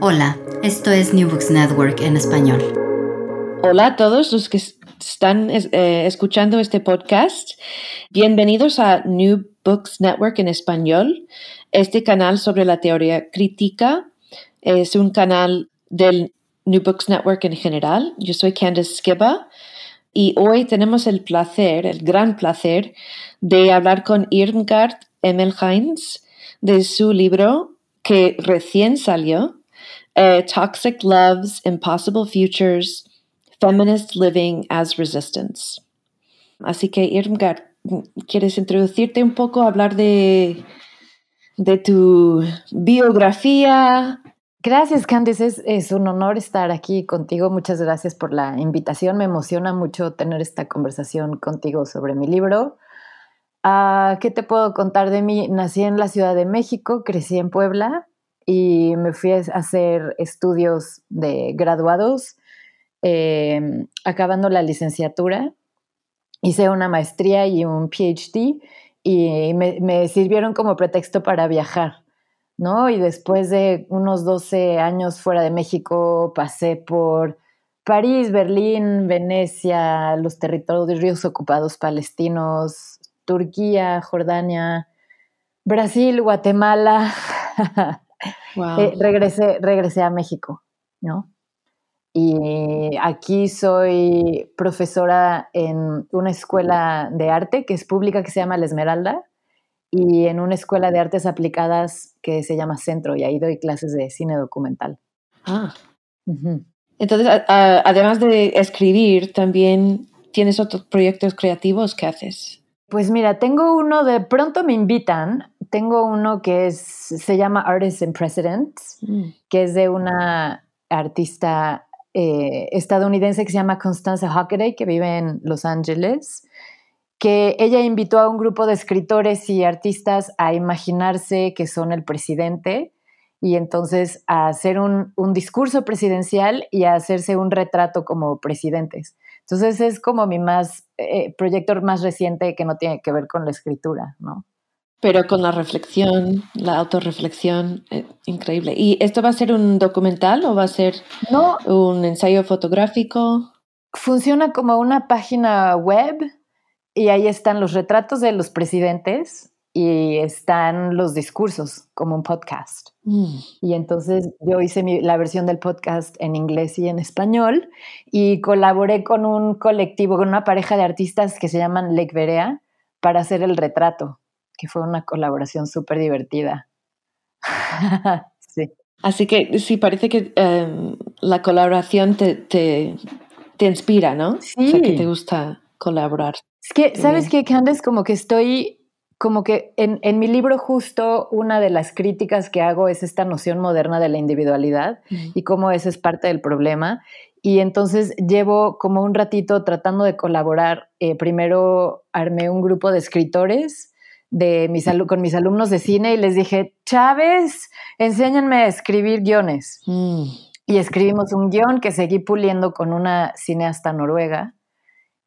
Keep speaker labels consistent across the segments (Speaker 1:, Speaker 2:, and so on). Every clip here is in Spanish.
Speaker 1: Hola, esto es New Books Network en español.
Speaker 2: Hola a todos los que están eh, escuchando este podcast. Bienvenidos a New Books Network en español. Este canal sobre la teoría crítica es un canal del New Books Network en general. Yo soy Candice Skiba y hoy tenemos el placer, el gran placer, de hablar con Irmgard Emmelheins de su libro que recién salió, uh, Toxic Loves, Impossible Futures, Feminist Living as Resistance. Así que, Irmgard, ¿quieres introducirte un poco, hablar de, de tu biografía?
Speaker 3: Gracias, Candice. Es, un honor estar aquí contigo. Muchas gracias por la invitación. Me emociona mucho tener esta conversación contigo sobre mi libro. Uh, ¿Qué te puedo contar de mí? Nací en la Ciudad de México, crecí en Puebla, y me fui a hacer estudios de graduados, eh, acabando la licenciatura. Hice una maestría y un PhD y me, me, sirvieron como pretexto para viajar, ¿no? Y después de unos 12 años fuera de México, pasé por París, Berlín, Venecia, los territorios ocupados palestinos, Turquía, Jordania, Brasil, Guatemala. Eh, regresé, regresé a México, ¿no? Y aquí soy profesora en una escuela de arte que es pública que se llama La Esmeralda y en una escuela de artes aplicadas que se llama Centro y ahí doy clases de cine documental.
Speaker 2: Ah. Entonces, además de escribir, también tienes otros proyectos creativos que haces.
Speaker 3: Pues mira, tengo uno de pronto me invitan tengo uno que es, se llama Artists and Presidents, mm. que es de una artista eh, estadounidense que se llama Constanza Hockaday, que vive en Los Ángeles, que ella invitó a un grupo de escritores y artistas a imaginarse que son el presidente y entonces a hacer un, un discurso presidencial y a hacerse un retrato como presidentes. Entonces es como mi más eh, proyecto más reciente que no tiene que ver con la escritura, ¿no?
Speaker 2: Pero con la reflexión, la autorreflexión, eh, increíble. ¿Y esto va a ser un documental o va a ser no, un ensayo fotográfico?
Speaker 3: Funciona como una página web y ahí están los retratos de los presidentes y están los discursos como un podcast. Mm. Y entonces yo hice la versión del podcast en inglés y en español y colaboré con un colectivo, con una pareja de artistas que se llaman Lake Berea para hacer el retrato que fue una colaboración súper divertida.
Speaker 2: sí. Así que sí, parece que em, la colaboración te, te, te, inspira, ¿no?
Speaker 3: Sí.
Speaker 2: O sea, que te gusta colaborar.
Speaker 3: Es que, ¿sabes qué, Candace? Como que estoy, como que en, en, mi libro justo una de las críticas que hago es esta noción moderna de la individualidad y cómo eso es parte del problema. Y entonces llevo como un ratito tratando de colaborar. Eh, primero armé un grupo de escritores de mis con mis alumnos de cine y les dije, Chávez, enséñenme a escribir guiones. Mm. y escribimos un guion que seguí puliendo con una cineasta noruega.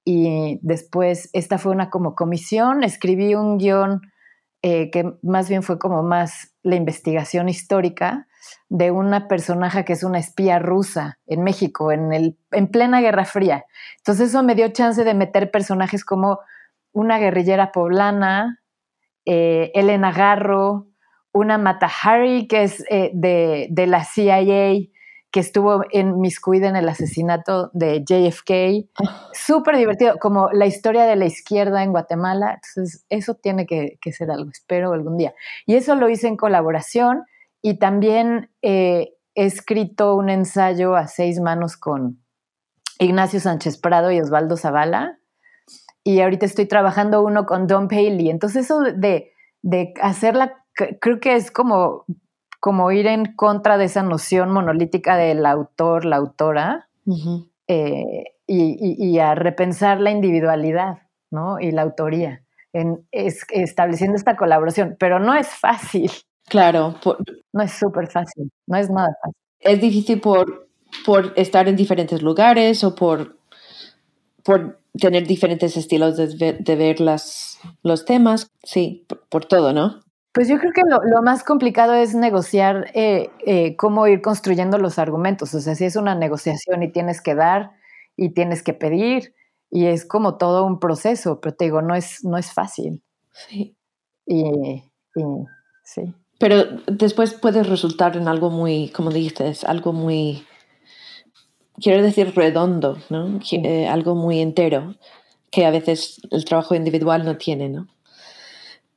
Speaker 3: Y después, esta fue una como comisión, escribí un guion eh, que más bien fue como más la investigación histórica de una personaje que es una espía rusa en México, en, el, en plena Guerra Fría. Entonces eso me dio chance de meter personajes como una guerrillera poblana, eh, Elena Garro, una Mata Hari, que es eh, de, de, la CIA, que estuvo en Miscuida en el asesinato de JFK. Ah. Súper divertido, como la historia de la izquierda en Guatemala. Entonces, eso tiene que, ser algo, espero algún día. Y eso lo hice en colaboración y también eh, he escrito un ensayo a seis manos con Ignacio Sánchez Prado y Osvaldo Zavala. Y ahorita estoy trabajando uno con Don Paley. Entonces, eso de, de hacerla, creo que es como como ir en contra de esa noción monolítica del autor, la autora, eh, y, a repensar la individualidad ¿no? y la autoría, en, estableciendo esta colaboración. Pero no es fácil.
Speaker 2: Claro.
Speaker 3: no es súper fácil, no es nada fácil.
Speaker 2: Es difícil por, por estar en diferentes lugares o por, por tener diferentes estilos de, ver las, los temas, sí, por todo, ¿no?
Speaker 3: Pues yo creo que lo, más complicado es negociar eh, eh, cómo ir construyendo los argumentos. O sea, si es una negociación y tienes que dar y tienes que pedir y es como todo un proceso, pero te digo, no es, no es fácil.
Speaker 2: Sí.
Speaker 3: Y, sí.
Speaker 2: Pero después puede resultar en algo muy, como dices, algo muy, quiero decir, redondo, ¿no? Eh, algo muy entero, que a veces el trabajo individual no tiene, ¿no?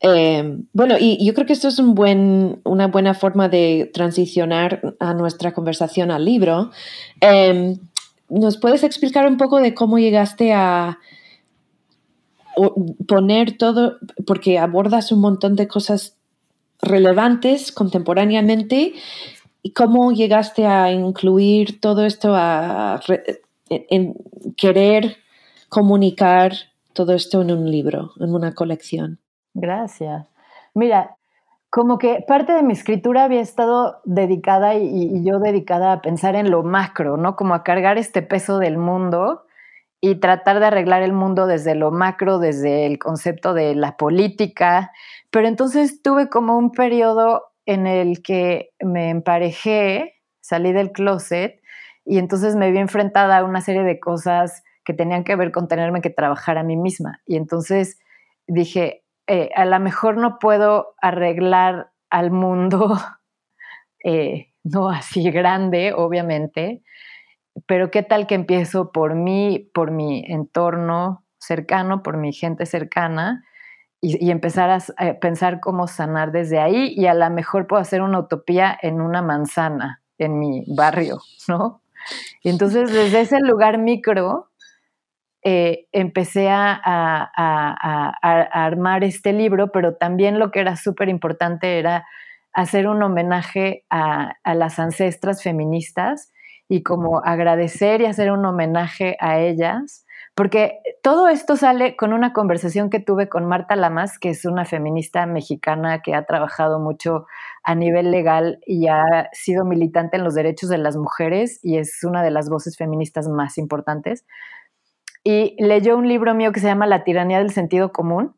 Speaker 2: Eh, bueno, y yo creo que esto es un buen, una buena forma de transicionar a nuestra conversación al libro. Eh, ¿Nos puedes explicar un poco de cómo llegaste a poner todo, porque abordas un montón de cosas relevantes contemporáneamente, y cómo llegaste a incluir todo esto, a, en querer comunicar todo esto en un libro, en una colección?
Speaker 3: Gracias. Mira, como que parte de mi escritura había estado dedicada y, yo dedicada a pensar en lo macro, ¿no? Como a cargar este peso del mundo y tratar de arreglar el mundo desde lo macro, desde el concepto de la política. Pero entonces tuve como un periodo en el que me emparejé, salí del closet y entonces me vi enfrentada a una serie de cosas que tenían que ver con tenerme que trabajar a mí misma. Y entonces dije, eh, a lo mejor no puedo arreglar al mundo, eh, no así grande, obviamente, pero qué tal que empiezo por mí, por mi entorno cercano, por mi gente cercana, y, empezar a, pensar cómo sanar desde ahí, y a lo mejor puedo hacer una utopía en una manzana, en mi barrio, ¿no? Y entonces desde ese lugar micro, eh, empecé a, armar este libro, pero también lo que era súper importante era hacer un homenaje a, las ancestras feministas y como agradecer y hacer un homenaje a ellas, porque todo esto sale con una conversación que tuve con Marta Lamas, que es una feminista mexicana que ha trabajado mucho a nivel legal y ha sido militante en los derechos de las mujeres y es una de las voces feministas más importantes. Y leyó un libro mío que se llama La tiranía del sentido común,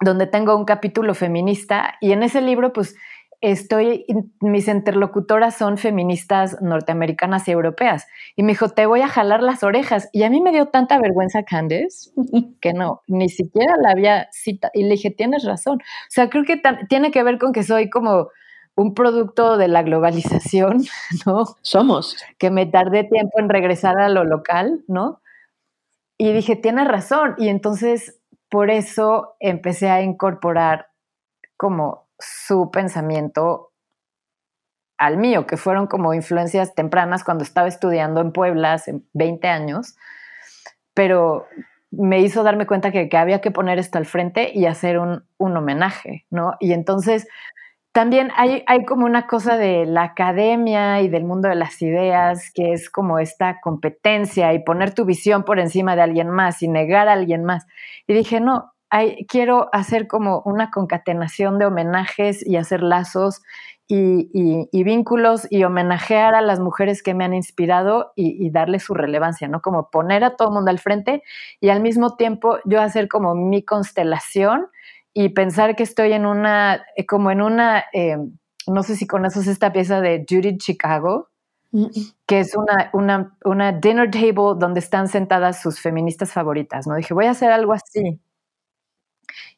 Speaker 3: donde tengo un capítulo feminista y en ese libro pues estoy, mis interlocutoras son feministas norteamericanas y europeas. Y me dijo, te voy a jalar las orejas. Y a mí me dio tanta vergüenza, Candice, que no, ni siquiera la había cita. Y le dije, tienes razón. O sea, creo que tiene que ver con que soy como un producto de la globalización, ¿no?
Speaker 2: Somos.
Speaker 3: Que me tardé tiempo en regresar a lo local, ¿no? Y dije, tiene razón. Y entonces por eso empecé a incorporar como su pensamiento al mío, que fueron como influencias tempranas cuando estaba estudiando en Puebla hace 20 años, pero me hizo darme cuenta que, había que poner esto al frente y hacer un, un homenaje, ¿no? Y entonces también hay, hay, como una cosa de la academia y del mundo de las ideas, que es como esta competencia y poner tu visión por encima de alguien más y negar a alguien más. Y dije, no, hay, quiero hacer como una concatenación de homenajes y hacer lazos y, vínculos y homenajear a las mujeres que me han inspirado y, y darle su relevancia, ¿no? Como poner a todo el mundo al frente y al mismo tiempo yo hacer como mi constelación y pensar que estoy en una, eh, como en una, eh, no sé si conoces esta pieza de Judith Chicago, que es una, una, una, dinner table donde están sentadas sus feministas favoritas, ¿no? Dije, voy a hacer algo así.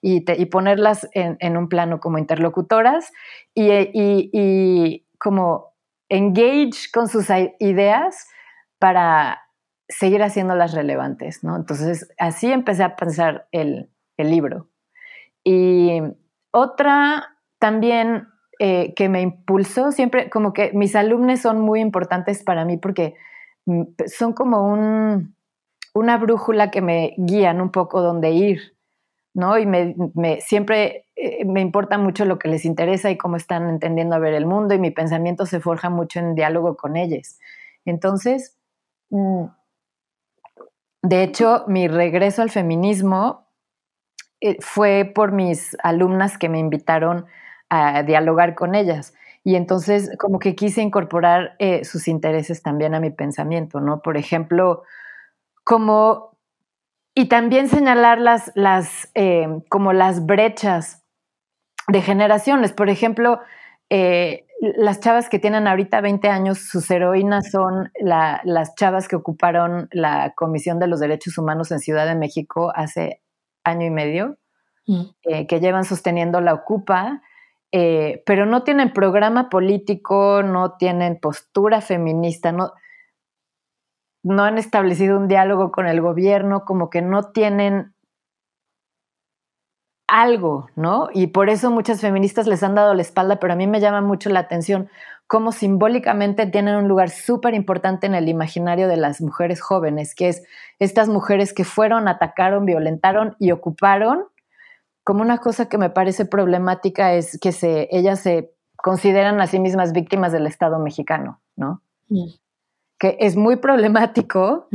Speaker 3: Y, ponerlas en, un plano como interlocutoras y, como engage con sus ideas para seguir haciéndolas relevantes, ¿no? Entonces, así empecé a pensar el, libro. Y otra también eh, que me impulsó, siempre como que mis alumnos son muy importantes para mí porque mm, son como un, una brújula que me guían un poco dónde ir, ¿no? Y me, siempre eh, me importa mucho lo que les interesa y cómo están entendiendo a ver el mundo y mi pensamiento se forja mucho en diálogo con ellos. Entonces, mm, de hecho, mi regreso al feminismo eh, fue por mis alumnas que me invitaron a dialogar con ellas. Y entonces como que quise incorporar eh, sus intereses también a mi pensamiento, ¿no? Por ejemplo, como, y también señalar las, las eh, como las brechas de generaciones. Por ejemplo, las chavas que tienen ahorita 20 años, sus heroínas son las chavas que ocuparon la Comisión de los Derechos Humanos en Ciudad de México hace año y medio, mm. eh, que llevan sosteniendo la Ocupa, eh, pero no tienen programa político, no tienen postura feminista, no, no han establecido un diálogo con el gobierno, como que no tienen algo, ¿no? Y por eso muchas feministas les han dado la espalda, pero a mí me llama mucho la atención cómo simbólicamente tienen un lugar súper importante en el imaginario de las mujeres jóvenes, que es estas mujeres que fueron, atacaron, violentaron y ocuparon. Como una cosa que me parece problemática es que se, ellas se consideran a sí mismas víctimas del Estado mexicano, ¿no? Mm. Que es muy problemático,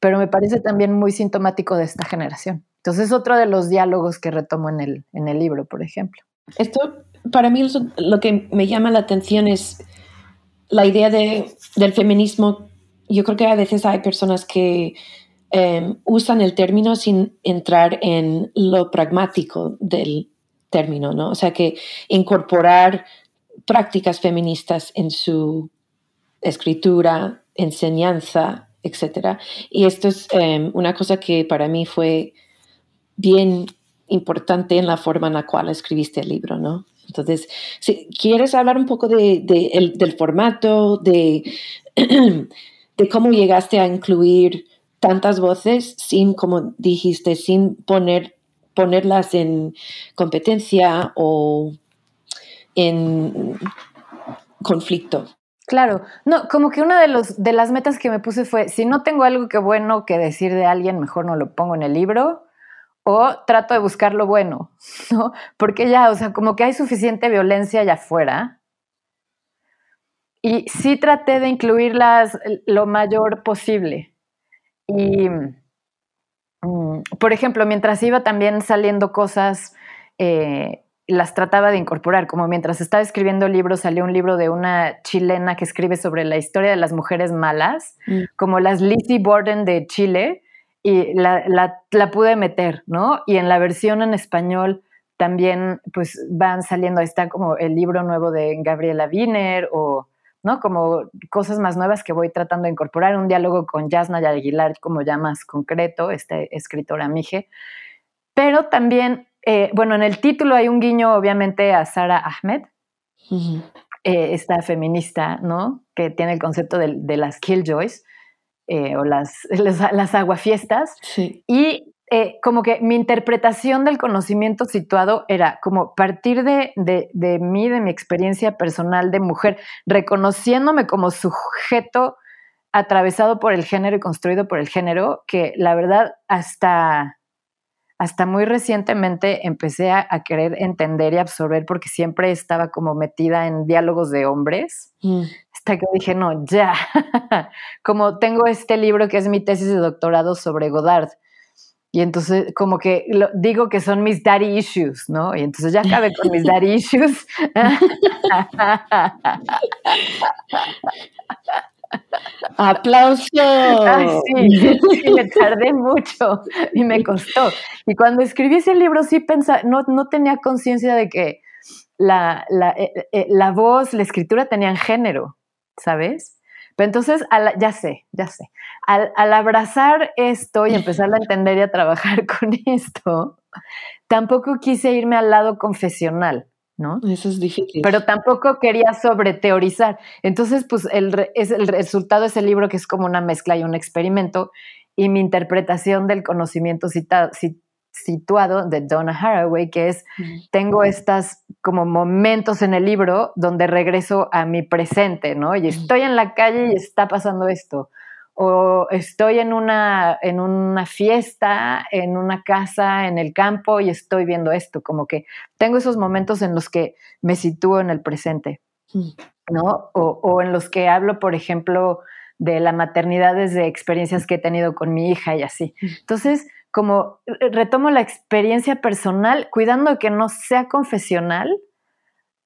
Speaker 3: pero me parece también muy sintomático de esta generación. Entonces es otro de los diálogos que retomo en el, en el libro, por ejemplo.
Speaker 2: Esto, para mí, lo que me llama la atención es la idea de, del feminismo, yo creo que a veces hay personas que em, usan el término sin entrar en lo pragmático del término, ¿no? O sea, que incorporar prácticas feministas en su escritura, enseñanza, etc. Y esto es em, una cosa que para mí fue bien importante en la forma en la cual escribiste el libro, ¿no? Entonces, si quieres hablar un poco de, del formato, de, de cómo llegaste a incluir tantas voces sin, como dijiste, sin poner, ponerlas en competencia o en conflicto.
Speaker 3: Claro, no, como que una de, las metas que me puse fue, si no tengo algo que bueno que decir de alguien, mejor no lo pongo en el libro o trato de buscar lo bueno, ¿no? Porque ya, o sea, como que hay suficiente violencia allá afuera. Y sí traté de incluirlas lo mayor posible. Y, mm, por ejemplo, mientras iba también saliendo cosas, eh, las trataba de incorporar, como mientras estaba escribiendo libros, salió un libro de una chilena que escribe sobre la historia de las mujeres malas, mm. como las Lizzie Borden de Chile, y la, la, pude meter, ¿no? Y en la versión en español también pues van saliendo, ahí está como el libro nuevo de Gabriela Wiener o, ¿no? Como cosas más nuevas que voy tratando de incorporar, un diálogo con Yasna Aguilar como ya más concreto, este escritora Mije, pero también, eh, bueno, en el título hay un guiño obviamente a Sara Ahmed, eh, esta feminista, ¿no? Que tiene el concepto de, de las killjoys, eh, o las, las, aguafiestas. Y eh, como que mi interpretación del conocimiento situado era como partir de, de, de, mí, de mi experiencia personal de mujer, reconociéndome como sujeto atravesado por el género y construido por el género, que la verdad hasta hasta muy recientemente empecé a, querer entender y absorber porque siempre estaba como metida en diálogos de hombres. Mm. Hasta que dije, no, ya. como tengo este libro que es mi tesis de doctorado sobre Godard. Y entonces como que digo que son mis daddy issues, ¿no? Y entonces ya acabé con mis daddy issues.
Speaker 2: ¡Aplauso!
Speaker 3: sí, me tardé mucho y me costó. Y cuando escribí ese libro sí pensaba, no, no tenía conciencia de que la, la, eh, eh, la, voz, la escritura tenían género, ¿sabes? Pero entonces, ya sé, ya sé. Al, abrazar esto y empezar a entender y a trabajar con esto, tampoco quise irme al lado confesional. ¿No?
Speaker 2: Eso es difícil.
Speaker 3: Pero tampoco quería sobreteorizar. Entonces, pues el, es, el resultado de ese libro que es como una mezcla y un experimento y mi interpretación del conocimiento citado, situado de Donna Haraway, que es, tengo estas como momentos en el libro donde regreso a mi presente, ¿no? Y estoy en la calle y está pasando esto o estoy en una, en una fiesta, en una casa, en el campo y estoy viendo esto, como que tengo esos momentos en los que me sitúo en el presente, mm. ¿no? O, en los que hablo, por ejemplo, de la maternidad desde experiencias que he tenido con mi hija y así. Mm. Entonces, como retomo la experiencia personal, cuidando que no sea confesional,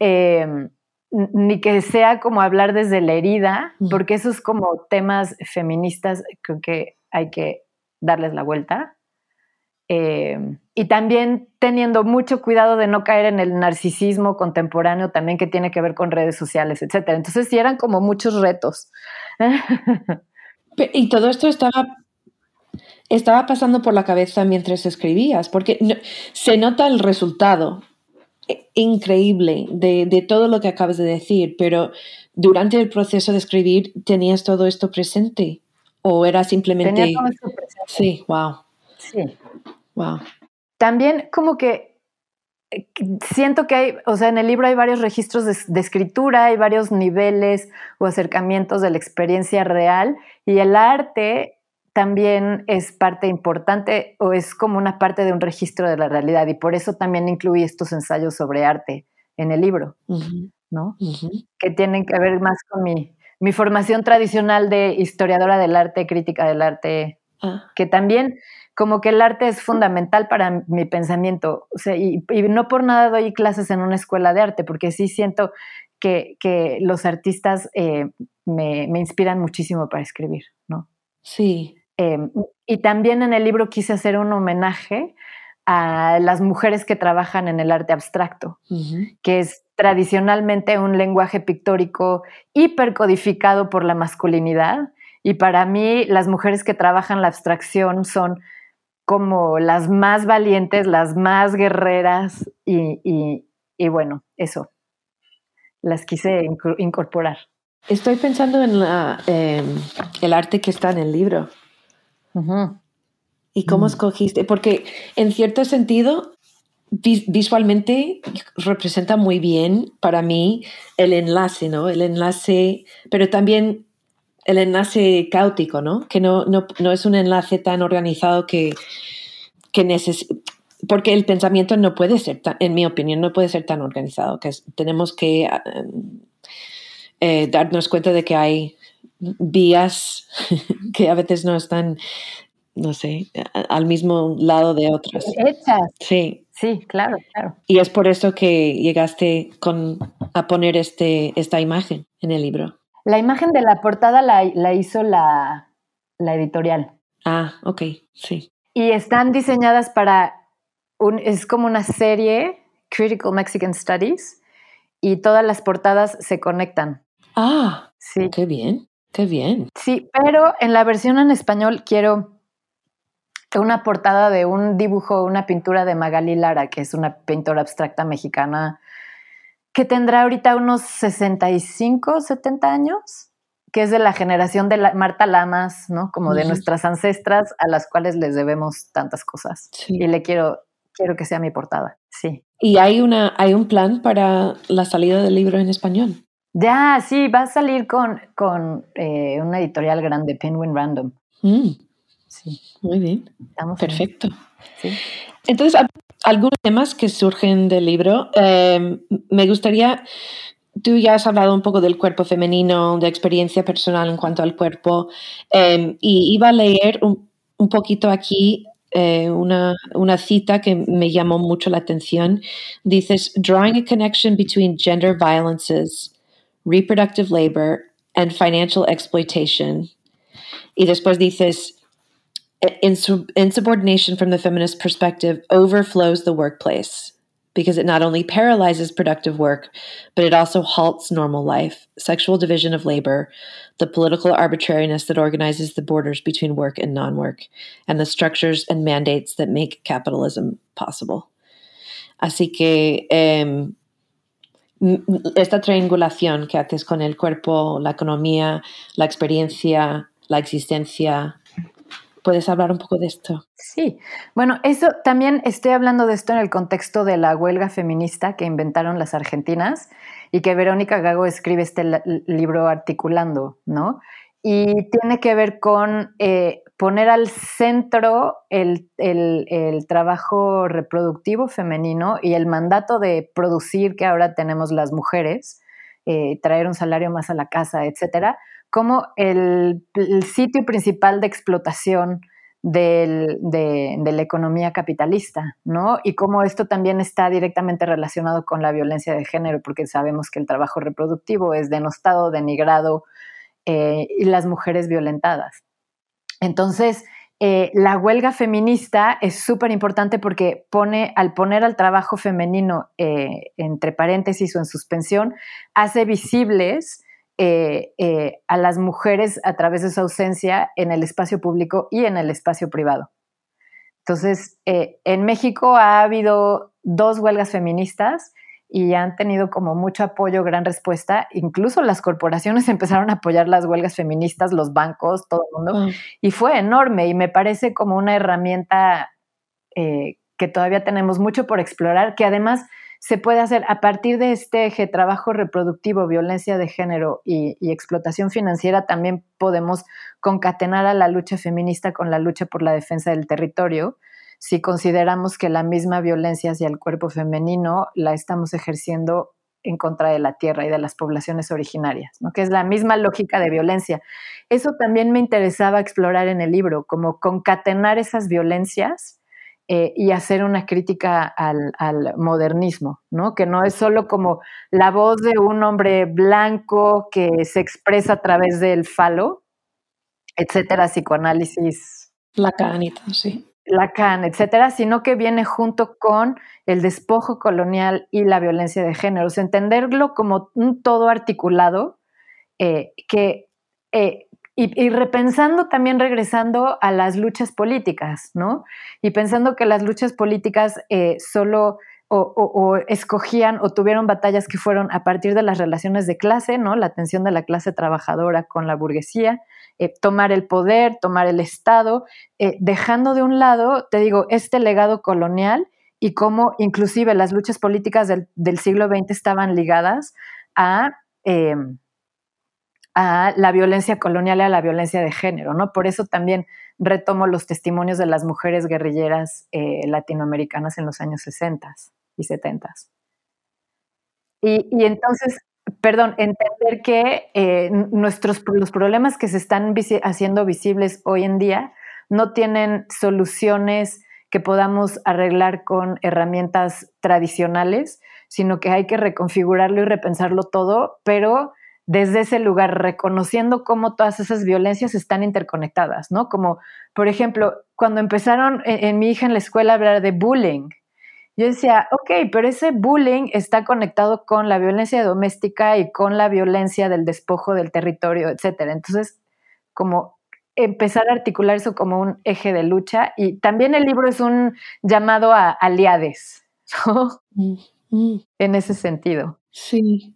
Speaker 3: eh, ni que sea como hablar desde la herida, porque esos como temas feministas creo que hay que darles la vuelta. Em, y también teniendo mucho cuidado de no caer en el narcisismo contemporáneo también que tiene que ver con redes sociales, etc. Entonces sí eran como muchos retos.
Speaker 2: y todo esto estaba, estaba pasando por la cabeza mientras escribías, porque se nota el resultado increíble de, todo lo que acabas de decir, pero durante el proceso de escribir tenías todo esto presente o era simplemente...
Speaker 3: Tenía todo esto presente.
Speaker 2: Sí, wow.
Speaker 3: Sí.
Speaker 2: Wow.
Speaker 3: También como que eh, siento que hay, o sea, en el libro hay varios registros de, escritura, hay varios niveles o acercamientos de la experiencia real y el arte también es parte importante o es como una parte de un registro de la realidad y por eso también incluí estos ensayos sobre arte en el libro, ¿no? Que tienen que ver más con mi, mi, formación tradicional de historiadora del arte, crítica del arte, ah. que también como que el arte es fundamental para mi pensamiento, o sea, y, no por nada doy clases en una escuela de arte, porque sí siento que, que los artistas eh, me, me inspiran muchísimo para escribir, ¿no?
Speaker 2: Sí,
Speaker 3: Em, y también en el libro quise hacer un homenaje a las mujeres que trabajan en el arte abstracto, que es tradicionalmente un lenguaje pictórico hipercodificado por la masculinidad. Y para mí las mujeres que trabajan la abstracción son como las más valientes, las más guerreras y, bueno, eso, las quise incorporar.
Speaker 2: Estoy pensando en em, el arte que está en el libro. ¿Y cómo mm. escogiste? Porque en cierto sentido, visualmente representa muy bien para mí el enlace, ¿no? El enlace, pero también el enlace caótico, ¿no? Que no, no, es un enlace tan organizado que, que necesita porque el pensamiento no puede ser, en mi opinión, no puede ser tan organizado, que tenemos que eh, darnos cuenta de que hay vías que a veces no están, no sé, al mismo lado de otras.
Speaker 3: Hechas.
Speaker 2: Sí.
Speaker 3: Sí, claro, claro.
Speaker 2: Y es por eso que llegaste con, a poner este, esta imagen en el libro.
Speaker 3: La imagen de la portada la, la hizo la, la, editorial.
Speaker 2: Ah, ok, sí.
Speaker 3: Y están diseñadas para, un, es como una serie, Critical Mexican Studies, y todas las portadas se conectan.
Speaker 2: Ah, sí. Qué bien. Qué bien.
Speaker 3: Sí, pero en la versión en español quiero una portada de un dibujo, una pintura de Magali Lara, que es una pintora abstracta mexicana que tendrá ahorita unos 65, 70 años, que es de la generación de Marta Lamas, ¿no? Como de nuestras ancestras a las cuales les debemos tantas cosas. Y le quiero, quiero que sea mi portada, sí.
Speaker 2: ¿Y hay, una, hay un plan para la salida del libro en español?
Speaker 3: Ya, sí, va a salir con, con eh, una editorial grande, Penguin Random.
Speaker 2: Mm. Sí. Muy bien. Perfecto. Entonces, algunos temas que surgen del libro. Em, me gustaría, tú ya has hablado un poco del cuerpo femenino, de experiencia personal en cuanto al cuerpo, em, y iba a leer un, un poquito aquí eh, una, una cita que me llamó mucho la atención. Dices, drawing a connection between gender violences, reproductive labor, and financial exploitation. Y después dices, insubordination from the feminist perspective overflows the workplace because it not only paralyzes productive work, but it also halts normal life, sexual division of labor, the political arbitrariness that organizes the borders between work and non work, and the structures and mandates that make capitalism possible. Así que eh, esta triangulación que haces con el cuerpo, la economía, la experiencia, la existencia, ¿Puedes hablar un poco de esto?
Speaker 3: Sí, bueno, eso también estoy hablando de esto en el contexto de la huelga feminista que inventaron las argentinas y que Verónica Gago escribe este libro articulando, ¿no? Y tiene que ver con eh, poner al centro el, trabajo reproductivo femenino y el mandato de producir que ahora tenemos las mujeres, eh, traer un salario más a la casa, etcétera, como el, sitio principal de explotación de, la economía capitalista, ¿no? Y cómo esto también está directamente relacionado con la violencia de género, porque sabemos que el trabajo reproductivo es denostado, denigrado eh, y las mujeres violentadas. Entonces, eh, la huelga feminista es súper importante porque pone, al poner al trabajo femenino eh, entre paréntesis o en suspensión, hace visibles eh, a las mujeres a través de su ausencia en el espacio público y en el espacio privado. Entonces, en México ha habido dos huelgas feministas y han tenido como mucho apoyo, gran respuesta. Incluso las corporaciones empezaron a apoyar las huelgas feministas, los bancos, todo el mundo. Y fue enorme y me parece como una herramienta que todavía tenemos mucho por explorar, que además se puede hacer a partir de este eje trabajo reproductivo, violencia de género y, explotación financiera, también podemos concatenar a la lucha feminista con la lucha por la defensa del territorio. Si consideramos que la misma violencia hacia el cuerpo femenino la estamos ejerciendo en contra de la tierra y de las poblaciones originarias, ¿no? que es la misma lógica de violencia. Eso también me interesaba explorar en el libro, como concatenar esas violencias eh, y hacer una crítica al, modernismo, ¿no? Que no es solo como la voz de un hombre blanco que se expresa a través del falo, etcétera, psicoanálisis.
Speaker 2: Lacan y todo, sí.
Speaker 3: Lacan, etcétera, sino que viene junto con el despojo colonial y la violencia de género. entenderlo como un todo articulado eh, que eh, y, repensando también regresando a las luchas políticas, ¿no? Y pensando que las luchas políticas eh, solo o, escogían o tuvieron batallas que fueron a partir de las relaciones de clase, ¿no? La tensión de la clase trabajadora con la burguesía, eh, tomar el poder, tomar el Estado, eh, dejando de un lado, te digo, este legado colonial y cómo inclusive las luchas políticas del, del siglo XX estaban ligadas a a la violencia colonial y a la violencia de género, ¿no? Por eso también retomo los testimonios de las mujeres guerrilleras eh, latinoamericanas en los años 60 y 70. Y, entonces, perdón, entender que eh, nuestros, los problemas que se están haciendo visibles hoy en día no tienen soluciones que podamos arreglar con herramientas tradicionales, sino que hay que reconfigurarlo y repensarlo todo, pero desde ese lugar, reconociendo cómo todas esas violencias están interconectadas, ¿no? Como, por ejemplo, cuando empezaron en, mi hija en la escuela a hablar de bullying, yo decía, ok, pero ese bullying está conectado con la violencia doméstica y con la violencia del despojo del territorio, etcétera. Entonces, como empezar a articular eso como un eje de lucha y también el libro es un llamado a aliades, ¿no? Mm, mm. En ese sentido.
Speaker 2: Sí.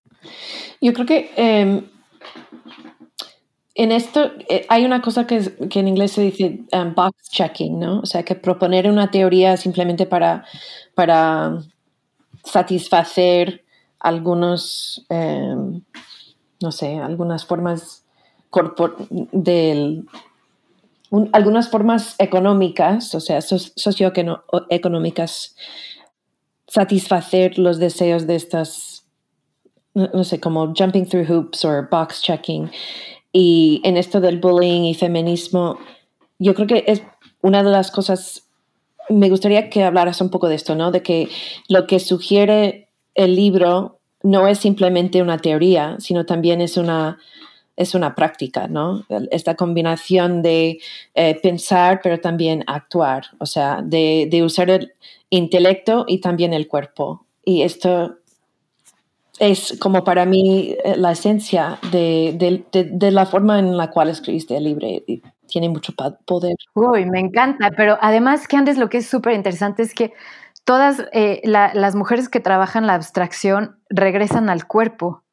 Speaker 2: Yo creo que eh, en esto eh, hay una cosa que, en inglés se dice um, box checking, ¿no? O sea, que proponer una teoría simplemente para, para satisfacer algunos, eh, no sé, algunas formas del un, algunas formas económicas, o sea, socioeconómicas, satisfacer los deseos de estas, no, sé, como jumping through hoops o box checking. Y en esto del bullying y feminismo, yo creo que es una de las cosas, me gustaría que hablaras un poco de esto, ¿no? De que lo que sugiere el libro no es simplemente una teoría, sino también es una es una práctica, ¿no? Esta combinación de eh, pensar, pero también actuar, o sea, de, de, usar el intelecto y también el cuerpo. Y esto es como para mí eh, la esencia de, de, la forma en la cual escribiste el libro. Y tiene mucho poder.
Speaker 3: Uy, me encanta, pero además, que antes lo que es súper interesante es que todas eh, la, las mujeres que trabajan la abstracción regresan al cuerpo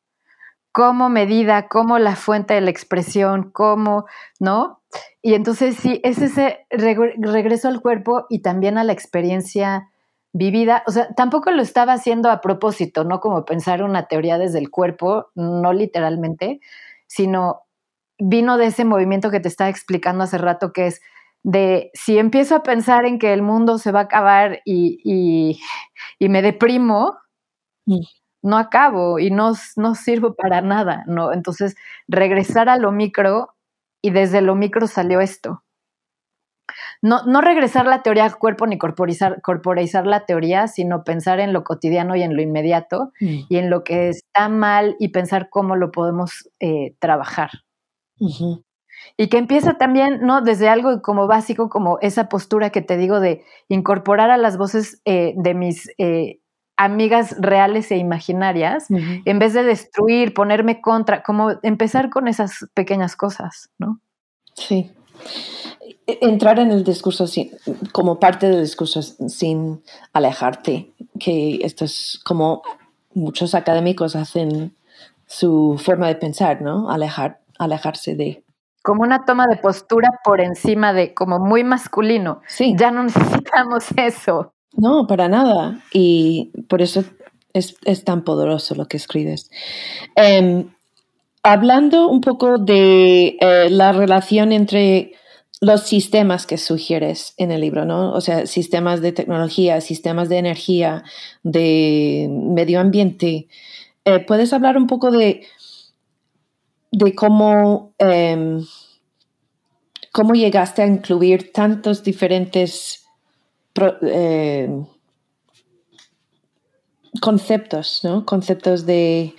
Speaker 3: como medida, como la fuente de la expresión, como, ¿no? Y entonces sí, es ese regreso al cuerpo y también a la experiencia vivida. O sea, tampoco lo estaba haciendo a propósito, no como pensar una teoría desde el cuerpo, no literalmente, sino vino de ese movimiento que te estaba explicando hace rato, que es de si empiezo a pensar en que el mundo se va a acabar y, y, me deprimo, mm no acabo y no, no sirvo para nada, ¿no? Entonces, regresar a lo micro y desde lo micro salió esto. No, no regresar la teoría al cuerpo ni corporizar, corporizar la teoría, sino pensar en lo cotidiano y en lo inmediato mm. y en lo que está mal y pensar cómo lo podemos eh, trabajar. Y que empieza también, ¿no? Desde algo como básico, como esa postura que te digo de incorporar a las voces eh, de mis eh, amigas reales e imaginarias, en vez de destruir, ponerme contra, como empezar con esas pequeñas cosas, ¿no?
Speaker 2: Sí. Entrar en el discurso sin, como parte del discurso sin alejarte, que esto es como muchos académicos hacen su forma de pensar, ¿no? Alejar, alejarse de.
Speaker 3: Como una toma de postura por encima de, como muy masculino.
Speaker 2: Sí.
Speaker 3: Ya no necesitamos eso.
Speaker 2: No, para nada. Y por eso es, tan poderoso lo que escribes. Em, hablando un poco de eh, la relación entre los sistemas que sugieres en el libro, ¿no? O sea, sistemas de tecnología, sistemas de energía, de medio ambiente. Eh, ¿Puedes hablar un poco de, de cómo, em, cómo llegaste a incluir tantos diferentes eh, conceptos, ¿no? Conceptos de,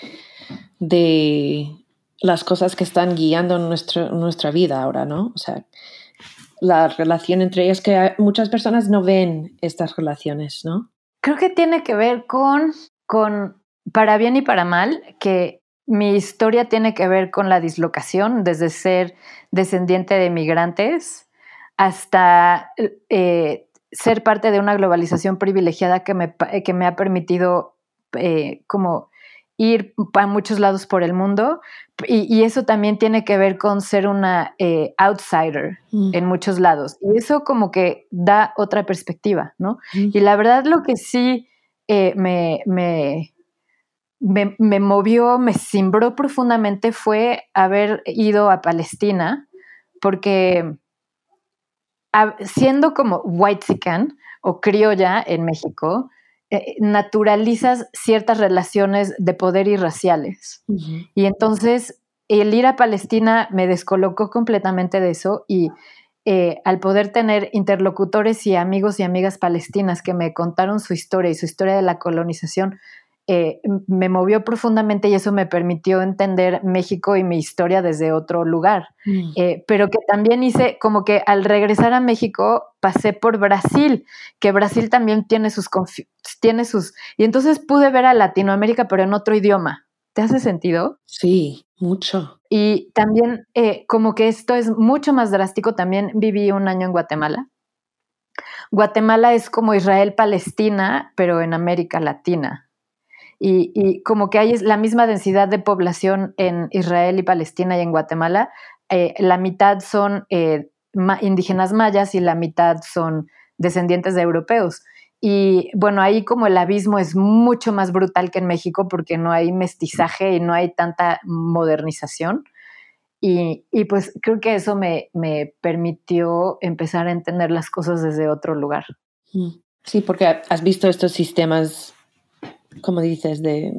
Speaker 2: de las cosas que están guiando nuestra vida ahora, ¿no? O sea, la relación entre ellas, que muchas personas no ven estas relaciones, ¿no?
Speaker 3: Creo que tiene que ver con, con, para bien y para mal, que mi historia tiene que ver con la dislocación, desde ser descendiente de migrantes hasta eh, ser parte de una globalización privilegiada que me, que me ha permitido eh, como ir a muchos lados por el mundo y, eso también tiene que ver con ser una eh, outsider mm. en muchos lados y eso como que da otra perspectiva, ¿no? Mm. Y la verdad lo que sí me, me, me, me, movió, me cimbró profundamente fue haber ido a Palestina porque siendo como white o criolla en México, eh, naturalizas ciertas relaciones de poder y raciales. Y entonces el ir a Palestina me descolocó completamente de eso y eh, al poder tener interlocutores y amigos y amigas palestinas que me contaron su historia y su historia de la colonización, eh, me movió profundamente y eso me permitió entender México y mi historia desde otro lugar. Mm. Eh, pero que también hice como que al regresar a México pasé por Brasil, que Brasil también tiene sus, tiene sus... Y entonces pude ver a Latinoamérica, pero en otro idioma. ¿Te hace sentido?
Speaker 2: Sí, mucho.
Speaker 3: Y también eh, como que esto es mucho más drástico, también viví un año en Guatemala. Guatemala es como Israel-Palestina, pero en América Latina y, como que hay la misma densidad de población en Israel y Palestina y en Guatemala, eh, la mitad son eh, indígenas mayas y la mitad son descendientes de europeos. Y bueno, ahí como el abismo es mucho más brutal que en México porque no hay mestizaje y no hay tanta modernización. Y, pues creo que eso me, me, permitió empezar a entender las cosas desde otro lugar.
Speaker 2: Mm. Sí, porque has visto estos sistemas como dices, de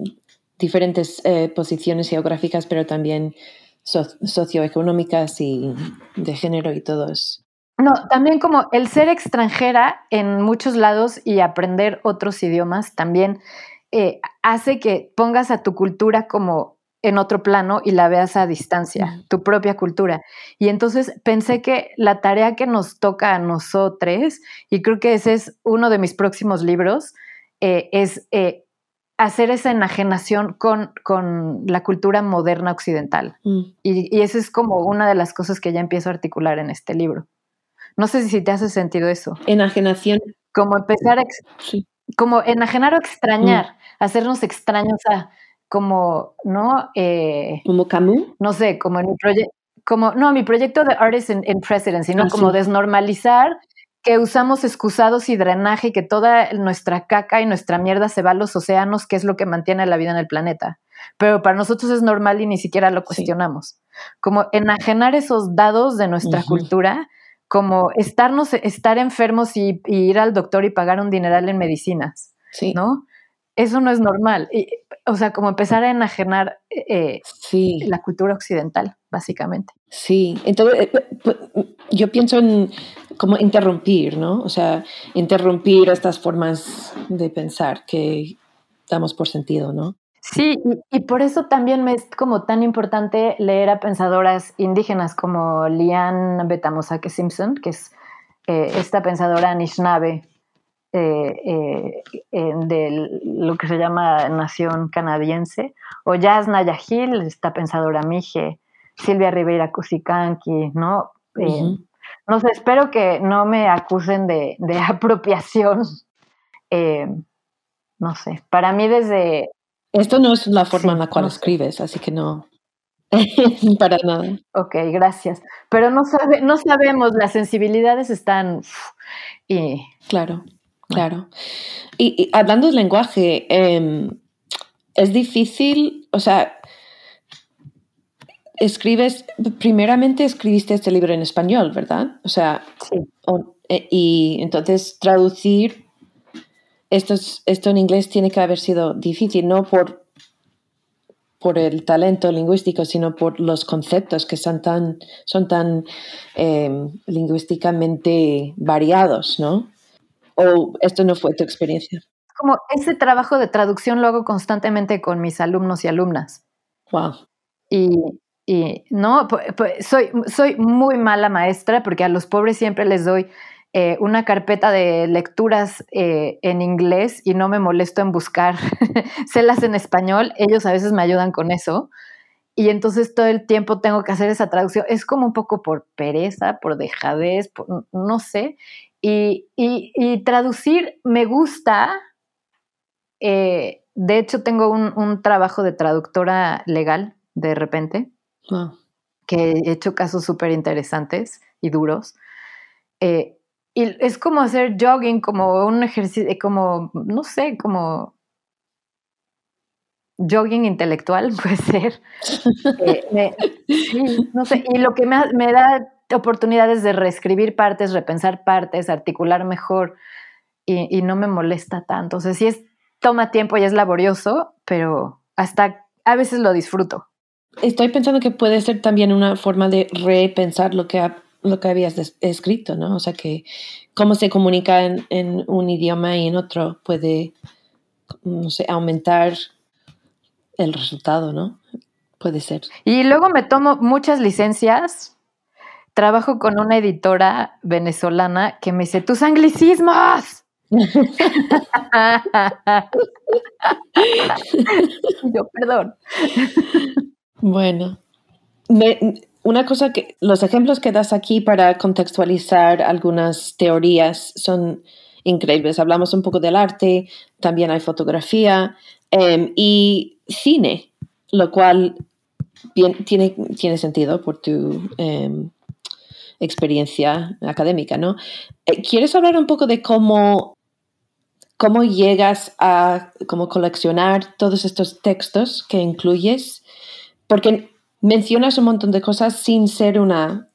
Speaker 2: diferentes eh, posiciones geográficas, pero también socioeconómicas y de género y todos.
Speaker 3: No, también como el ser extranjera en muchos lados y aprender otros idiomas también eh, hace que pongas a tu cultura como en otro plano y la veas a distancia, tu propia cultura. Y entonces pensé que la tarea que nos toca a nosotros, y creo que ese es uno de mis próximos libros, eh, es hacer esa enajenación con, con la cultura moderna occidental. Mm. Y, y eso es como una de las cosas que ya empiezo a articular en este libro. No sé si te hace sentido eso.
Speaker 2: Enajenación.
Speaker 3: Como empezar a... Como enajenar o extrañar, mm. hacernos extraños a como, ¿no?
Speaker 2: Eh, como Camus.
Speaker 3: No sé, como en mi proyecto, como, no, mi proyecto de Artists in, in Presidency, ¿no? Ah, como desnormalizar que usamos excusados y drenaje y que toda nuestra caca y nuestra mierda se va a los océanos, que es lo que mantiene la vida en el planeta. Pero para nosotros es normal y ni siquiera lo cuestionamos. Como enajenar esos dados de nuestra cultura, como estarnos, estar enfermos y, ir al doctor y pagar un dineral en medicinas, sí. ¿no? Eso no es normal. o sea, como empezar a enajenar eh, la cultura occidental, básicamente.
Speaker 2: Sí, entonces eh, yo pienso en como interrumpir, ¿no? O sea, interrumpir estas formas de pensar que damos por sentido, ¿no?
Speaker 3: Sí, y, por eso también me es como tan importante leer a pensadoras indígenas como Lian Betamosake Simpson, que es eh, esta pensadora Anishinaabe eh, eh, de lo que se llama nación canadiense, o Yasna Yahil, esta pensadora mije, Silvia Rivera Cusicanqui, ¿no? No sé, espero que no me acusen de, apropiación. Eh, no sé, para mí desde...
Speaker 2: Esto no es la forma en la cual escribes, así que no, para nada.
Speaker 3: Ok, gracias. Pero no, sabe, no sabemos, las sensibilidades están... Y,
Speaker 2: claro, claro. Y, hablando del lenguaje, em, es difícil, o sea, escribes, primeramente escribiste este libro en español, ¿verdad? O sea, eh, y entonces traducir esto, esto en inglés tiene que haber sido difícil, no por, por el talento lingüístico, sino por los conceptos que son tan, son tan em, lingüísticamente variados, ¿no? ¿O esto no fue tu experiencia?
Speaker 3: Como ese trabajo de traducción lo hago constantemente con mis alumnos y alumnas.
Speaker 2: Wow.
Speaker 3: Y y no, soy, soy muy mala maestra porque a los pobres siempre les doy eh, una carpeta de lecturas eh, en inglés y no me molesto en buscar celas en español. Ellos a veces me ayudan con eso. Y entonces todo el tiempo tengo que hacer esa traducción. Es como un poco por pereza, por dejadez, no sé. Y, traducir me gusta. Eh, de hecho, tengo un, un trabajo de traductora legal de repente que he hecho casos súper interesantes y duros. Eh, y es como hacer jogging, como un ejercicio, como, no sé, como jogging intelectual, puede ser. Eh, y lo que me, me, da oportunidades de reescribir partes, repensar partes, articular mejor y, y no me molesta tanto. O sea, sí es, toma tiempo y es laborioso, pero hasta a veces lo disfruto.
Speaker 2: Estoy pensando que puede ser también una forma de repensar lo que, lo que habías escrito, ¿no? O sea, que cómo se comunica en, un idioma y en otro puede no sé, aumentar el resultado, ¿no? Puede ser.
Speaker 3: Y luego me tomo muchas licencias. Trabajo con una editora venezolana que me dice, tus anglicismos. Yo, perdón.
Speaker 2: Bueno, una cosa que los ejemplos que das aquí para contextualizar algunas teorías son increíbles. Hablamos un poco del arte, también hay fotografía em, y cine, lo cual tiene, tiene sentido por tu em, experiencia académica, ¿no? Eh, ¿Quieres hablar un poco de cómo, cómo llegas a cómo coleccionar todos estos textos que incluyes? Porque mencionas un montón de cosas sin ser una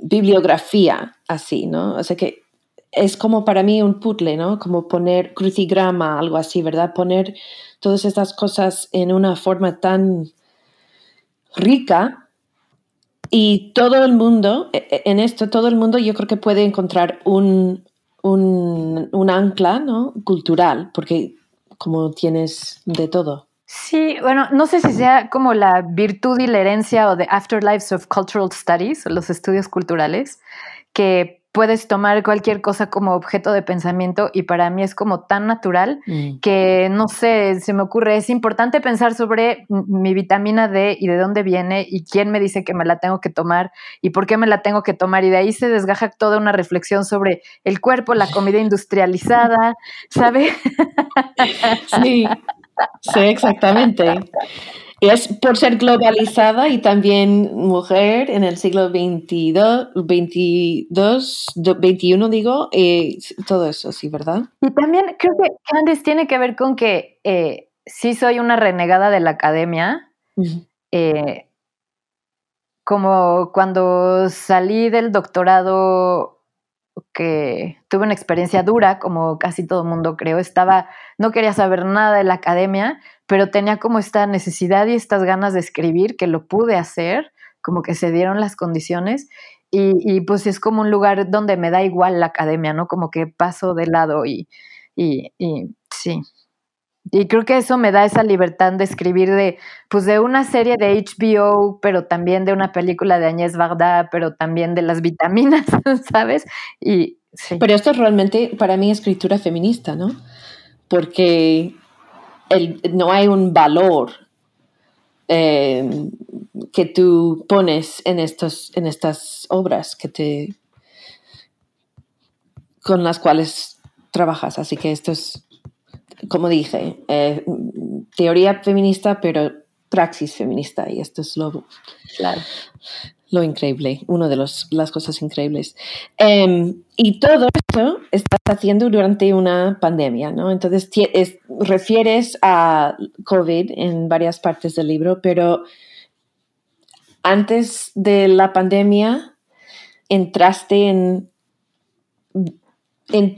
Speaker 2: bibliografía así, ¿no? O sea que es como para mí un puzzle, ¿no? Como poner crucigrama, algo así, ¿verdad? Poner todas estas cosas en una forma tan rica y todo el mundo, e, e, en esto, todo el mundo yo creo que puede encontrar un, un, ancla ¿no? cultural, porque como tienes de todo.
Speaker 3: Sí, bueno, no sé si sea como la virtud y la herencia o de Afterlives of Cultural Studies, o los estudios culturales, que puedes tomar cualquier cosa como objeto de pensamiento y para mí es como tan natural mm. que no sé, se me ocurre, es importante pensar sobre mi vitamina D y de dónde viene y quién me dice que me la tengo que tomar y por qué me la tengo que tomar y de ahí se desgaja toda una reflexión sobre el cuerpo, la comida industrializada, ¿sabe?
Speaker 2: Sí. Sí, exactamente. Es por ser globalizada y también mujer en el siglo XXII, 22, 21 digo, eh, todo eso, sí, ¿verdad?
Speaker 3: Y también creo que Candice tiene que ver con que eh, sí soy una renegada de la academia. Eh, como cuando salí del doctorado que tuve una experiencia dura, como casi todo mundo creo, estaba, no quería saber nada de la academia, pero tenía como esta necesidad y estas ganas de escribir que lo pude hacer, como que se dieron las condiciones y, pues es como un lugar donde me da igual la academia, ¿no? Como que paso de lado y, y, y sí. Y creo que eso me da esa libertad de escribir de, pues de una serie de HBO, pero también de una película de Agnès Varda, pero también de las vitaminas, ¿sabes? Y.
Speaker 2: Pero esto es realmente para mí escritura feminista, ¿no? Porque no hay un valor eh, que tú pones en, estos, en estas obras que te, con las cuales trabajas. Así que esto es, como dije, eh, teoría feminista, pero praxis feminista. Y esto es lo,
Speaker 3: claro
Speaker 2: lo increíble, una de las cosas increíbles. Em, y todo esto estás haciendo durante una pandemia, ¿no? Entonces, refieres a COVID en varias partes del libro, pero antes de la pandemia entraste en, en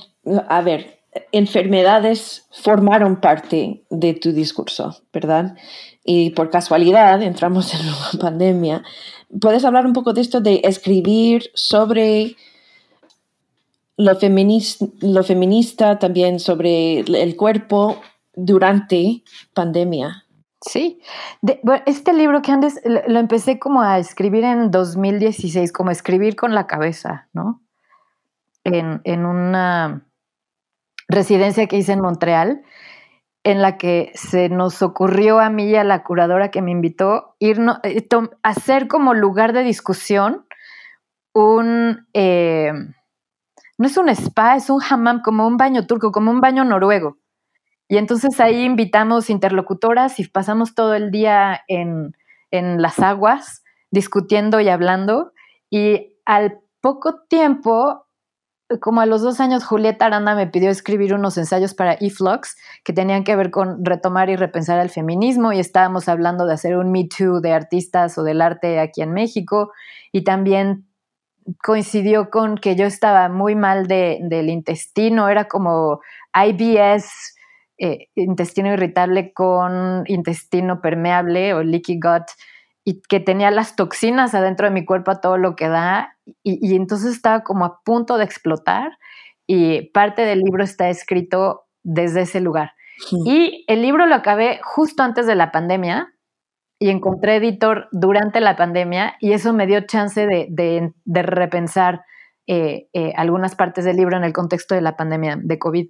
Speaker 2: a ver, enfermedades formaron parte de tu discurso, ¿verdad? Y por casualidad entramos en una pandemia ¿Puedes hablar un poco de esto de escribir sobre lo, lo feminista, también sobre el cuerpo durante pandemia?
Speaker 3: Sí, este libro que antes lo empecé como a escribir en 2016, como escribir con la cabeza, ¿no? En, en una residencia que hice en Montreal en la que se nos ocurrió a mí y a la curadora que me invitó ir eh, hacer como lugar de discusión un, eh, no es un spa, es un hammam, como un baño turco, como un baño noruego. Y entonces ahí invitamos interlocutoras y pasamos todo el día en, en las aguas discutiendo y hablando. Y al poco tiempo como a los dos años, Julieta Aranda me pidió escribir unos ensayos para eFlux que tenían que ver con retomar y repensar el feminismo y estábamos hablando de hacer un Me Too de artistas o del arte aquí en México y también coincidió con que yo estaba muy mal del intestino, era como IBS, eh, intestino irritable con intestino permeable o leaky gut y que tenía las toxinas adentro de mi cuerpo a todo lo que da y, entonces estaba como a punto de explotar y parte del libro está escrito desde ese lugar. Y el libro lo acabé justo antes de la pandemia y encontré editor durante la pandemia y eso me dio chance de, repensar eh, eh, algunas partes del libro en el contexto de la pandemia de COVID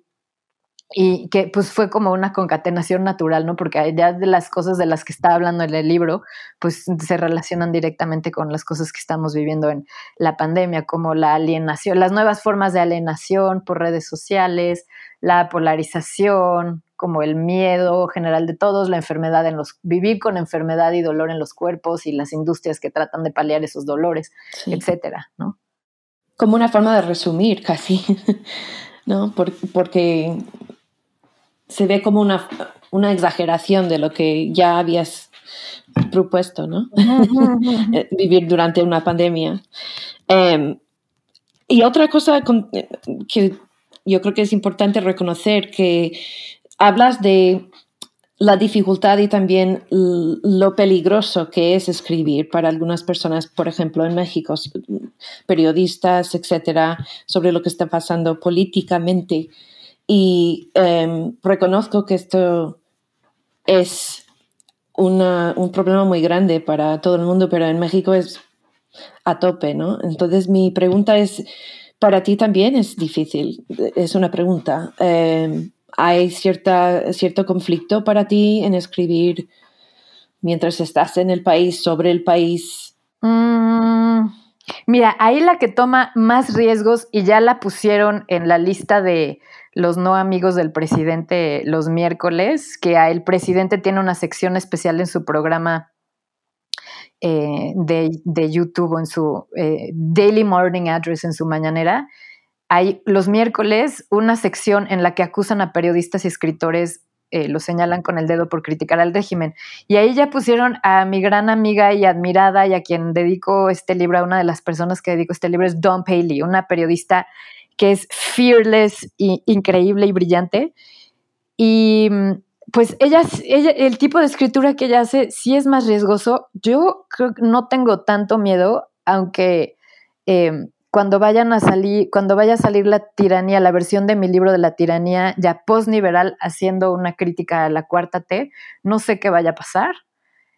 Speaker 3: y que pues fue como una concatenación natural, ¿no? Porque ya de las cosas de las que está hablando en el libro, pues se relacionan directamente con las cosas que estamos viviendo en la pandemia, como la alienación, las nuevas formas de alienación por redes sociales, la polarización, como el miedo general de todos, la enfermedad en los, vivir con enfermedad y dolor en los cuerpos y las industrias que tratan de paliar esos dolores, etcétera, ¿no?
Speaker 2: Como una forma de resumir casi, ¿no? porque se ve como una, una exageración de lo que ya habías propuesto, ¿no? Eh, vivir durante una pandemia. Em, y otra cosa que yo creo que es importante reconocer que hablas de la dificultad y también lo peligroso que es escribir para algunas personas, por ejemplo, en México, periodistas, etcétera, sobre lo que está pasando políticamente y em, reconozco que esto es un problema muy grande para todo el mundo, pero en México es a tope, ¿no? Entonces mi pregunta es, para ti también es difícil, es una pregunta. Em, ¿Hay cierta, cierto conflicto para ti en escribir mientras estás en el país, sobre el país?
Speaker 3: Mm, mira, ahí la que toma más riesgos y ya la pusieron en la lista de los no amigos del presidente los miércoles, que el presidente tiene una sección especial en su programa eh, de, YouTube o en su eh, Daily Morning Address en su mañanera. Hay los miércoles una sección en la que acusan a periodistas y escritores eh, lo señalan con el dedo por criticar al régimen. Y ahí ya pusieron a mi gran amiga y admirada y a quien dedico este libro, a una de las personas que dedico este libro es Dawn Paley, una periodista que es fearless, y, increíble y brillante. Y pues ella, ella, el tipo de escritura que ella hace sí es más riesgoso. Yo creo que no tengo tanto miedo, aunque em, cuando vayan a salir, cuando vaya a salir la tiranía, la versión de mi libro de la tiranía ya post-liberal, haciendo una crítica a la cuarta T, no sé qué vaya a pasar.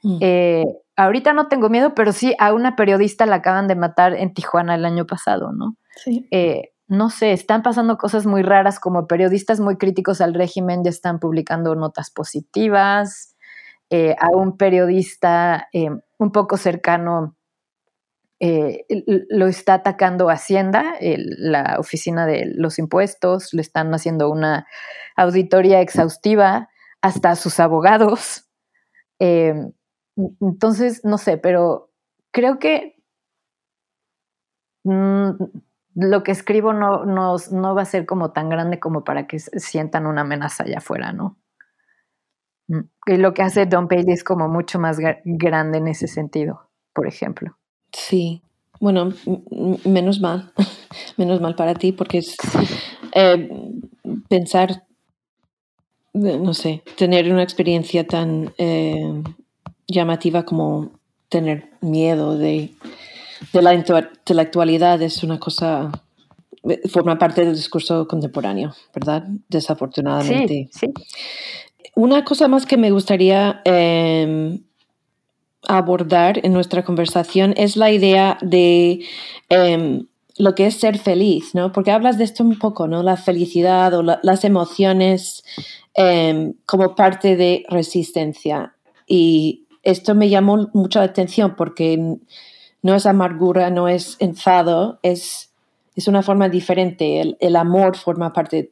Speaker 3: Mm. Eh, ahorita no tengo miedo, pero sí a una periodista la acaban de matar en Tijuana el año pasado, ¿no?
Speaker 2: Sí.
Speaker 3: Eh, no sé, están pasando cosas muy raras como periodistas muy críticos al régimen ya están publicando notas positivas. Eh, a un periodista eh, un poco cercano eh, lo está atacando Hacienda, la oficina de los impuestos, le están haciendo una auditoría exhaustiva hasta sus abogados. entonces, no sé, pero creo que mm, lo que escribo no, no, va a ser como tan grande como para que sientan una amenaza allá afuera, ¿no? Mm, y lo que hace Don Paley es como mucho más grande en ese sentido, por ejemplo.
Speaker 2: Sí, bueno, menos mal, menos mal para ti, porque es eh, pensar, no sé, tener una experiencia tan eh, llamativa como tener miedo de de la intelectualidad es una cosa, forma parte del discurso contemporáneo, ¿verdad? Desafortunadamente.
Speaker 3: Sí,
Speaker 2: Una cosa más que me gustaría em, abordar en nuestra conversación es la idea de em, lo que es ser feliz, ¿no? Porque hablas de esto un poco, ¿no? La felicidad o las emociones em, como parte de resistencia. Y esto me llamó mucho la atención porque no es amargura, no es enfado, es, es una forma diferente. El, amor forma parte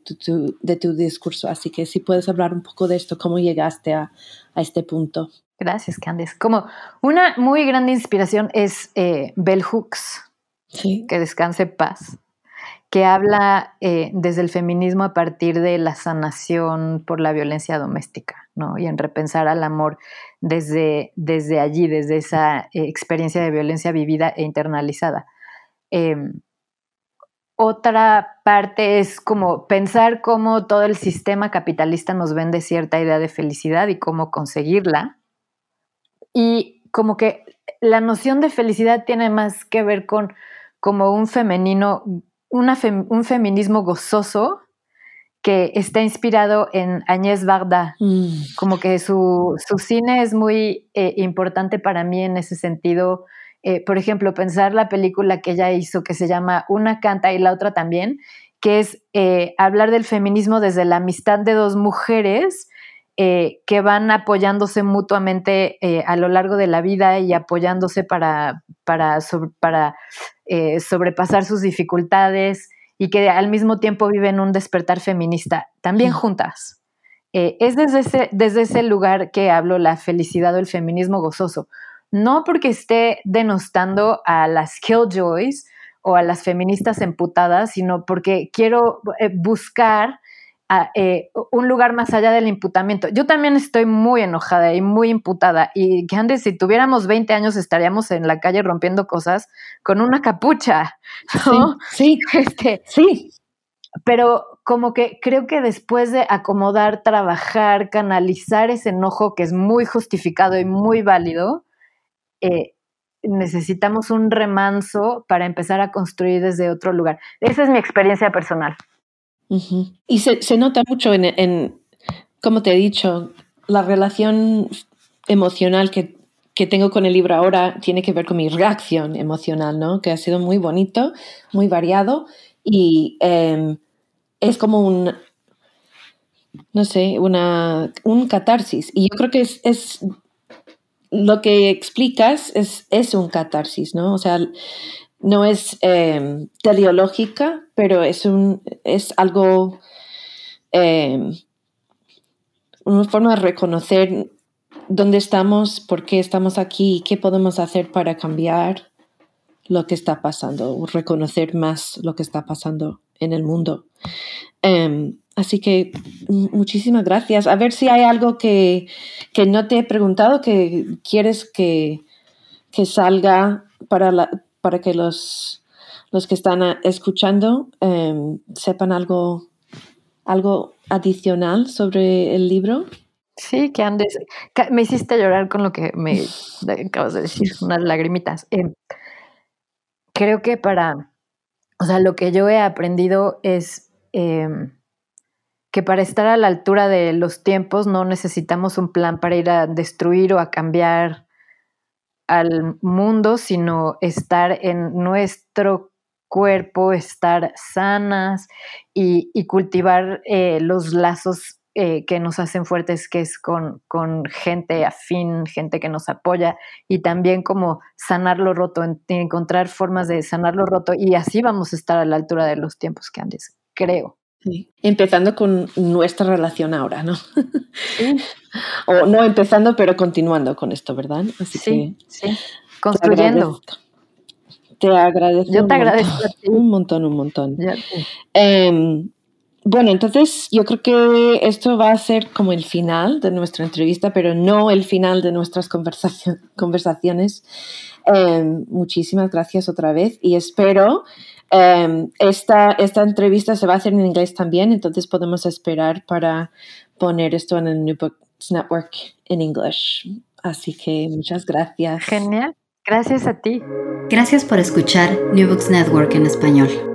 Speaker 2: de tu, discurso. Así que si puedes hablar un poco de esto, cómo llegaste a, este punto.
Speaker 3: Gracias, Candice. Como una muy grande inspiración es eh, Bell Hooks, que descanse paz, que habla eh, desde el feminismo a partir de la sanación por la violencia doméstica, ¿no? Y en repensar al amor desde, desde allí, desde esa eh, experiencia de violencia vivida e internalizada. Em, otra parte es como pensar cómo todo el sistema capitalista nos vende cierta idea de felicidad y cómo conseguirla. Y como que la noción de felicidad tiene más que ver con como un femenino un feminismo gozoso que está inspirado en Agnès Varda. Mm. Como que su, cine es muy eh, importante para mí en ese sentido. Eh, por ejemplo, pensar la película que ella hizo que se llama Una canta y la otra también, que es eh, hablar del feminismo desde la amistad de dos mujeres que van apoyándose mutuamente a lo largo de la vida y apoyándose para, para, para sobrepasar sus dificultades y que al mismo tiempo viven un despertar feminista, también juntas. Eh, es desde ese, desde ese lugar que hablo la felicidad o el feminismo gozoso. No porque esté denostando a las killjoys o a las feministas emputadas, sino porque quiero eh, buscar eh, un lugar más allá del imputamiento. Yo también estoy muy enojada y muy imputada y que antes si tuviéramos 20 años estaríamos en la calle rompiendo cosas con una capucha,
Speaker 2: Sí,
Speaker 3: este,
Speaker 2: sí.
Speaker 3: Pero como que creo que después de acomodar, trabajar, canalizar ese enojo que es muy justificado y muy válido, eh, necesitamos un remanso para empezar a construir desde otro lugar. Esa es mi experiencia personal.
Speaker 2: Y se, nota mucho en, como te he dicho, la relación emocional que, tengo con el libro ahora tiene que ver con mi reacción emocional, ¿no? Que ha sido muy bonito, muy variado y em, es como un, no sé, una, un catarsis. Y yo creo que es, es lo que explicas es, es un catarsis, ¿no? O sea, no es eh, teleológica, pero es, un, es algo, em, una forma de reconocer dónde estamos, por qué estamos aquí y qué podemos hacer para cambiar lo que está pasando, reconocer más lo que está pasando en el mundo. Em, así que muchísimas gracias. A ver si hay algo que, no te he preguntado que quieres que, que salga para la, para que los, los que están eh, escuchando em, sepan algo, algo adicional sobre el libro?
Speaker 3: Sí, que andes. Me hiciste llorar con lo que me acabas de decir, unas lagrimitas. Em, creo que para. O sea, lo que yo he aprendido es em, que para estar a la altura de los tiempos no necesitamos un plan para ir a destruir o a cambiar al mundo, sino estar en nuestro cuerpo, estar sanas y, cultivar eh, los lazos eh, que nos hacen fuertes, que es con, con, gente afín, gente que nos apoya y también como sanar lo roto, encontrar formas de sanar lo roto y así vamos a estar a la altura de los tiempos que antes, creo.
Speaker 2: Empezando con nuestra relación ahora, ¿no? o no empezando, pero continuando con esto, ¿verdad?
Speaker 3: Así sí, sí. Construyendo.
Speaker 2: Te agradezco.
Speaker 3: Yo te agradezco
Speaker 2: un montón, un montón. Em, bueno, entonces yo creo que esto va a ser como el final de nuestra entrevista, pero no el final de nuestras conversaciones. Em, muchísimas gracias otra vez y espero Em, esta, esta entrevista se va a hacer en inglés también, entonces podemos esperar para poner esto en el New Books Network en inglés. Así que muchas gracias.
Speaker 3: Genial. Gracias a ti.
Speaker 1: Gracias por escuchar New Books Network en español.